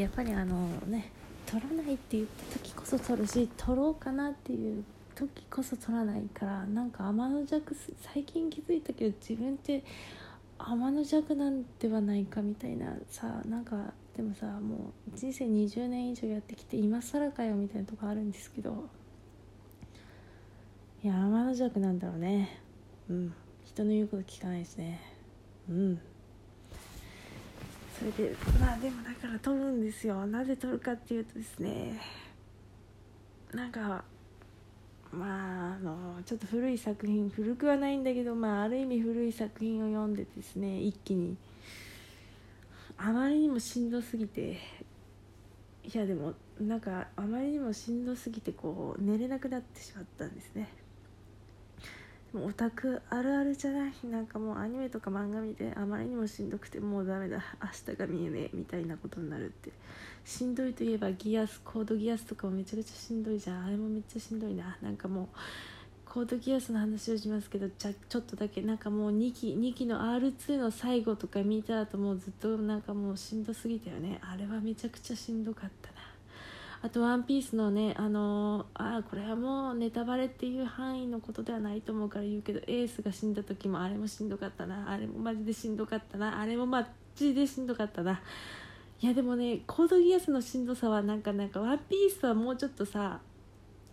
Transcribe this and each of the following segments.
やっぱりあのね撮らないって言った時こそ撮るし撮ろうかなっていう時こそ撮らないからなんか天の弱最近気づいたけど自分って天の弱なんではないかみたいなさなんかでもさもう人生20年以上やってきて今更かよみたいなとこあるんですけどいや天の弱なんだろうね。うん。人の言うこと聞かないしね。うん。それでまあでもだから撮るんですよ。なぜ撮るかっていうとですねなんかまああのちょっと古い作品古くはないんだけどまあある意味古い作品を読んでですね一気にあまりにもしんどすぎていやでもなんかあまりにもしんどすぎてこう寝れなくなってしまったんですね。もうオタクあるあるじゃない？なんかもうアニメとか漫画見てあまりにもしんどくてもうダメだ。明日が見えねえみたいなことになるって。しんどいといえばギアスコードギアスとかもめちゃくちゃしんどいじゃん。あれもめっちゃしんどいな。なんかもうコードギアスの話をしますけどじゃちょっとだけなんかもう2期2期の R2 の最後とか見た後もうずっとなんかもうしんどすぎたよね。あれはめちゃくちゃしんどかった。あと「ワンピースのねあのー、あこれはもうネタバレっていう範囲のことではないと思うから言うけどエースが死んだ時もあれもしんどかったなあれもマジでしんどかったなあれもマジでしんどかったな。いやでもねコードギアスのしんどさはなんかなんかワンピースはもうちょっとさ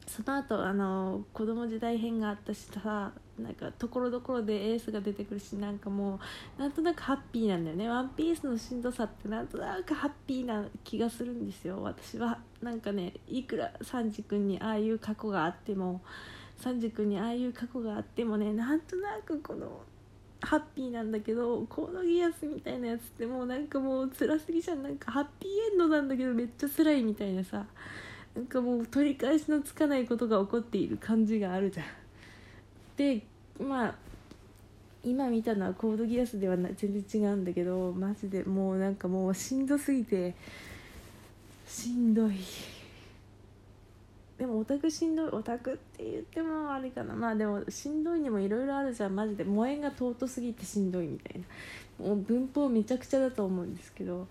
その後あの子供時代編があったしさなんかところどころでエースが出てくるしなんかもうなんとなくハッピーなんだよね。ワンピースのしんどさってなんとなくハッピーな気がするんですよ。私はなんかねいくらサンジ君にああいう過去があってもサンジ君にああいう過去があってもねなんとなくこのハッピーなんだけどコードギアスみたいなやつってもうなんかもう辛すぎじゃんなんかハッピーエンドなんだけどめっちゃ辛いみたいなさ。なんかもう取り返しのつかないことが起こっている感じがあるじゃん。でまあ今見たのはコードギアスではな全然違うんだけどマジでもうなんかもうしんどすぎてしんどい。でもオタクしんどいオタクって言ってもあれかな。まあでもしんどいにもいろいろあるじゃん。マジで萌えが尊すぎてしんどいみたいな。もう文法めちゃくちゃだと思うんですけど。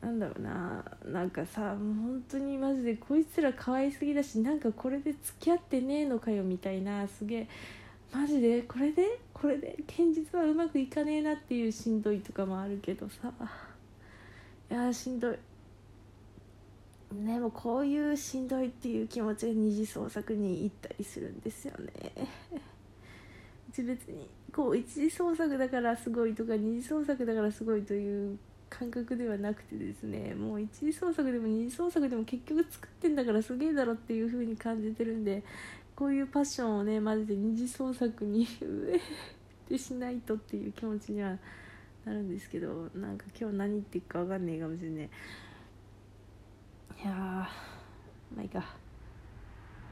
なんだろうな。なんかさもう本当にマジでこいつら可愛すぎだしなんかこれで付き合ってねえのかよみたいなすげえマジで？これで？これで？現実はうまくいかねえなっていうしんどいとかもあるけどさ。いやしんどい。でもこういうしんどいっていう気持ちが二次創作に行ったりするんですよね。別にこう一次創作だからすごいとか二次創作だからすごいという感覚ではなくてですね。もう一次創作でも二次創作でも結局作ってんだからすげえだろっていう風に感じてるんでこういうパッションをねマジで二次創作に うえってしないとっていう気持ちにはなるんですけどなんか今日何言ってるか分かんねえかもしれない。いやまあいいか。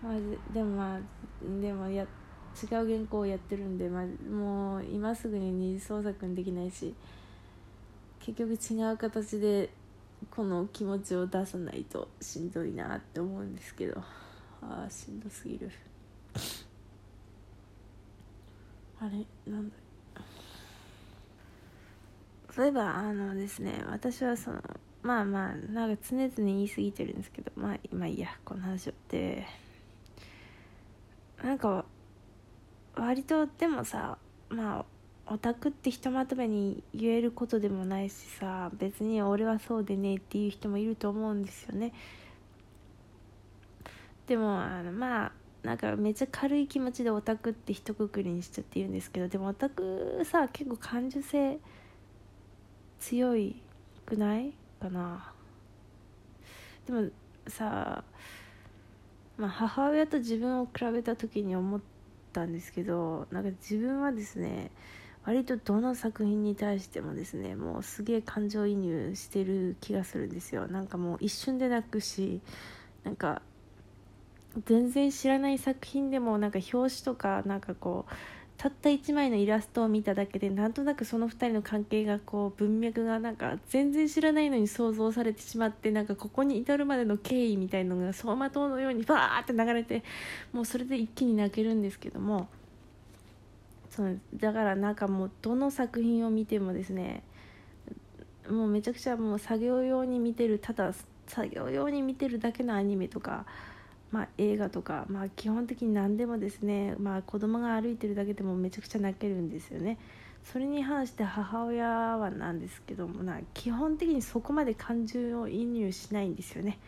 まあでもまあでもや違う原稿をやってるんで、まあ、もう今すぐに二次創作にできないし結局違う形でこの気持ちを出さないとしんどいなって思うんですけどああしんどすぎる。あれなんだ。そういえばあのですね私はそのまあまあなんか常々言い過ぎてるんですけどまあまあいいやこの話をでなんか割とでもさまあオタクってひとまとめに言えることでもないしさ別に俺はそうでねっていう人もいると思うんですよね。でもあのまあなんかめっちゃ軽い気持ちでオタクって一括りにしちゃって言うんですけどでもオタクさ結構感受性強いくないかな。でもさまあ母親と自分を比べた時に思ったんですけどなんか自分はですね割とどの作品に対してもですねもうすげえ感情移入してる気がするんですよ。なんかもう一瞬で泣くしなんか全然知らない作品でもなんか表紙とかなんかこうたった1枚のイラストを見ただけでなんとなくその2人の関係がこう文脈がなんか全然知らないのに想像されてしまってなんかここに至るまでの経緯みたいのが走馬灯のようにバーって流れてもうそれで一気に泣けるんですけどもそうだからなんかもうどの作品を見てもですねもうめちゃくちゃもう作業用に見てるただ作業用に見てるだけのアニメとか、まあ、映画とか、まあ、基本的に何でもですね、まあ、子供が歩いてるだけでもめちゃくちゃ泣けるんですよね。それに反して母親はなんですけどもな基本的にそこまで感情を移入しないんですよね。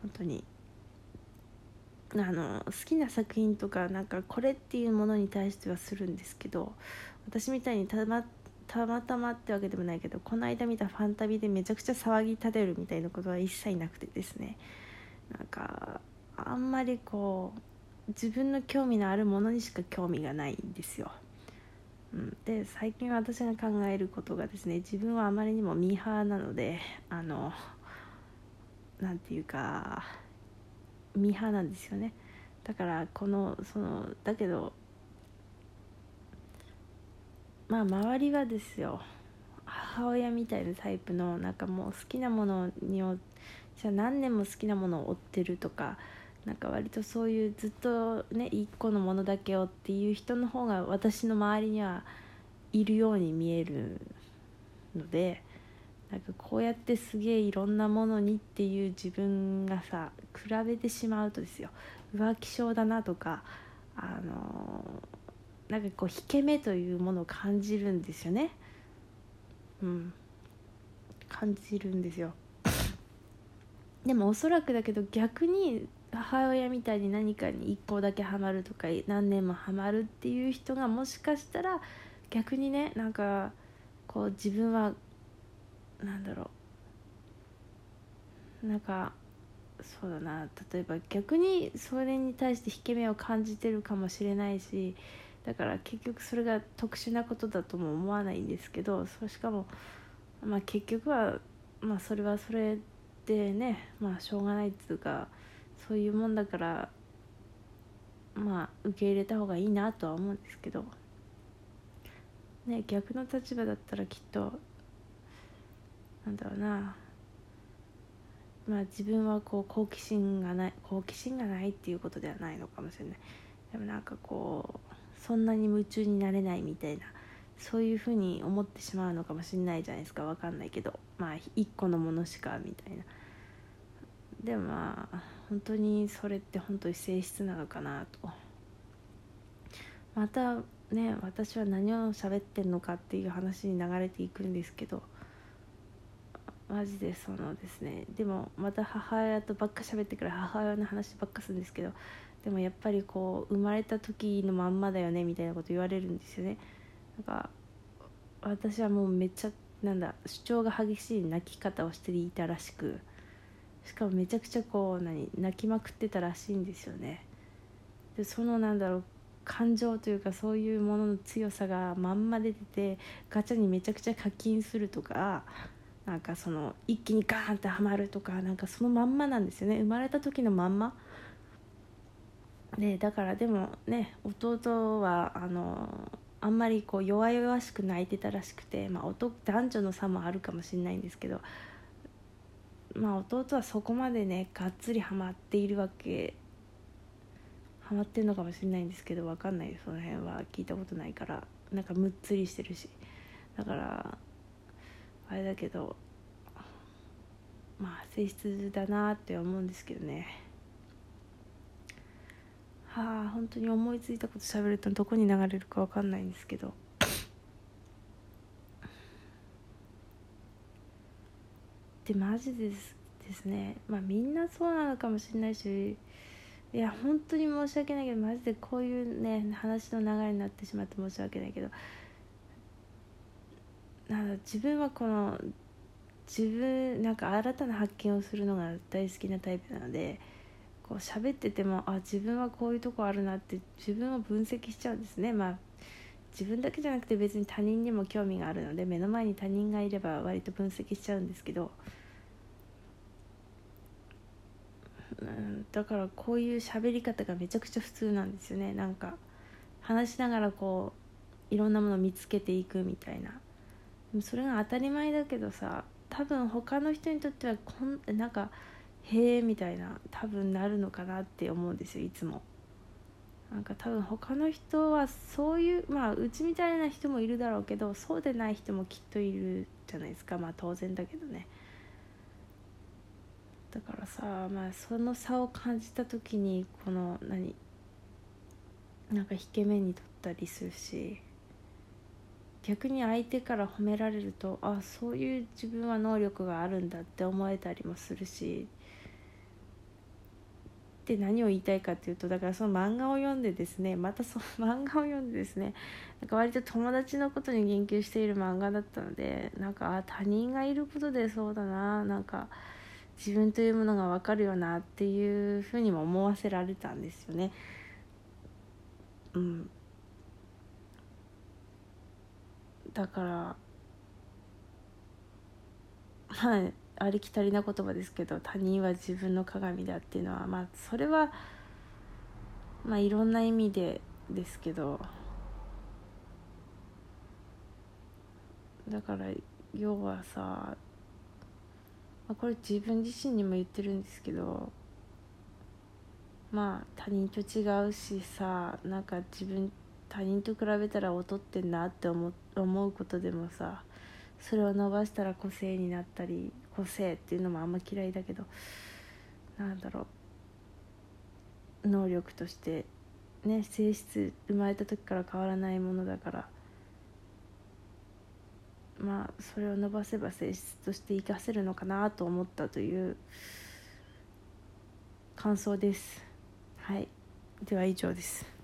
本当に。あの好きな作品とかなんかこれっていうものに対してはするんですけど私みたいにたまたまたまってわけでもないけどこの間見たファンタビでめちゃくちゃ騒ぎ立てるみたいなことは一切なくてですね。なんかあんまりこう自分の興味のあるものにしか興味がないんですよ。うん、で最近私が考えることがですね自分はあまりにもミーハーなのであの何て言うかミーハーなんですよねだからこのそのだけどまあ周りはですよ母親みたいなタイプのなんかもう好きなものにじゃあ何年も好きなものを追ってるとかなんか割とそういうずっとね一個のものだけをっていう人の方が私の周りにはいるように見えるのでなんかこうやってすげえいろんなものにっていう自分がさ比べてしまうとですよ。浮気症だなとかあのー、なんかこう引け目というものを感じるんですよね。うん。感じるんですよ。でもおそらくだけど逆に母親みたいに何かに1個だけハマるとか何年もハマるっていう人がもしかしたら逆にねなんかこう自分はなんだろうなんかそうだな例えば逆にそれに対して引け目を感じてるかもしれないしだから結局それが特殊なことだとも思わないんですけどそしかも、まあ、結局は、まあ、それはそれでね、まあ、しょうがないっていうかそういうもんだからまあ受け入れた方がいいなとは思うんですけど。ね逆の立場だったらきっとなんだろうな。まあ自分はこう好奇心がない好奇心がないっていうことではないのかもしれない。でもなんかこうそんなに夢中になれないみたいなそういうふうに思ってしまうのかもしれないじゃないですか。分かんないけど。まあ一個のものしかみたいな。でもまあ本当にそれって本当に性質なのかなと。またね私は何を喋ってんのかっていう話に流れていくんですけどマジでそのですね。でもまた母親とばっか喋ってから母親の話ばっかするんですけどでもやっぱりこう生まれた時のまんまだよねみたいなこと言われるんですよね。なんか私はもうめっちゃなんだ主張が激しい泣き方をしていたらしくしかもめちゃくちゃこう何泣きまくってたらしいんですよね。でそのなんだろう感情というかそういうものの強さがまんま出ててガチャにめちゃくちゃ課金するとかなんかその一気にガーンってはまるとかなんかそのまんまなんですよね。生まれた時のまんま。でだからでもね弟はあのあんまりこう弱々しく泣いてたらしくて、まあ、男男女の差もあるかもしれないんですけどまあ弟はそこまでねがっつりハマっているわけハマってるのかもしれないんですけど分かんないその辺は聞いたことないから。なんかむっつりしてるし。だからあれだけどまあ性質だなって思うんですけどね。はあ本当に思いついたこと喋るとどこに流れるか分かんないんですけど。でマジですですね。まあみんなそうなのかもしれないしいや本当に申し訳ないけどマジでこういうね話の流れになってしまって申し訳ないけどなん自分はこの自分なんか新たな発見をするのが大好きなタイプなのでこう喋っててもあ自分はこういうとこあるなって自分を分析しちゃうんですね。まあ自分だけじゃなくて別に他人にも興味があるので目の前に他人がいれば割と分析しちゃうんですけど、うん、だからこういう喋り方がめちゃくちゃ普通なんですよね。なんか話しながらこういろんなものを見つけていくみたいな。でもそれが当たり前だけどさ多分他の人にとってはこんなんかへえみたいな多分なるのかなって思うんですよいつも。なんか多分他の人はそういうまあうちみたいな人もいるだろうけどそうでない人もきっといるじゃないですか。まあ当然だけどね。だからさまあその差を感じた時にこの何なんか引け目に取ったりするし逆に相手から褒められるとあそういう自分は能力があるんだって思えたりもするしで何を言いたいかっていうとだからその漫画を読んでですねまたその 漫画を読んでですねなんか割と友達のことに言及している漫画だったのでなんかあ他人がいることでそうだななんか自分というものが分かるよなっていうふうにも思わせられたんですよね。うんだからはいありきたりな言葉ですけど他人は自分の鏡だっていうのはまあそれはまあいろんな意味でですけどだから要はさ、まあ、これ自分自身にも言ってるんですけどまあ他人と違うしさなんか自分他人と比べたら劣ってんなって思思うことでもさそれを伸ばしたら個性になったり個性っていうのもあんま嫌いだけどなんだろう能力としてね性質生まれた時から変わらないものだからまあそれを伸ばせば性質として活かせるのかなと思ったという感想です。はい。では以上です。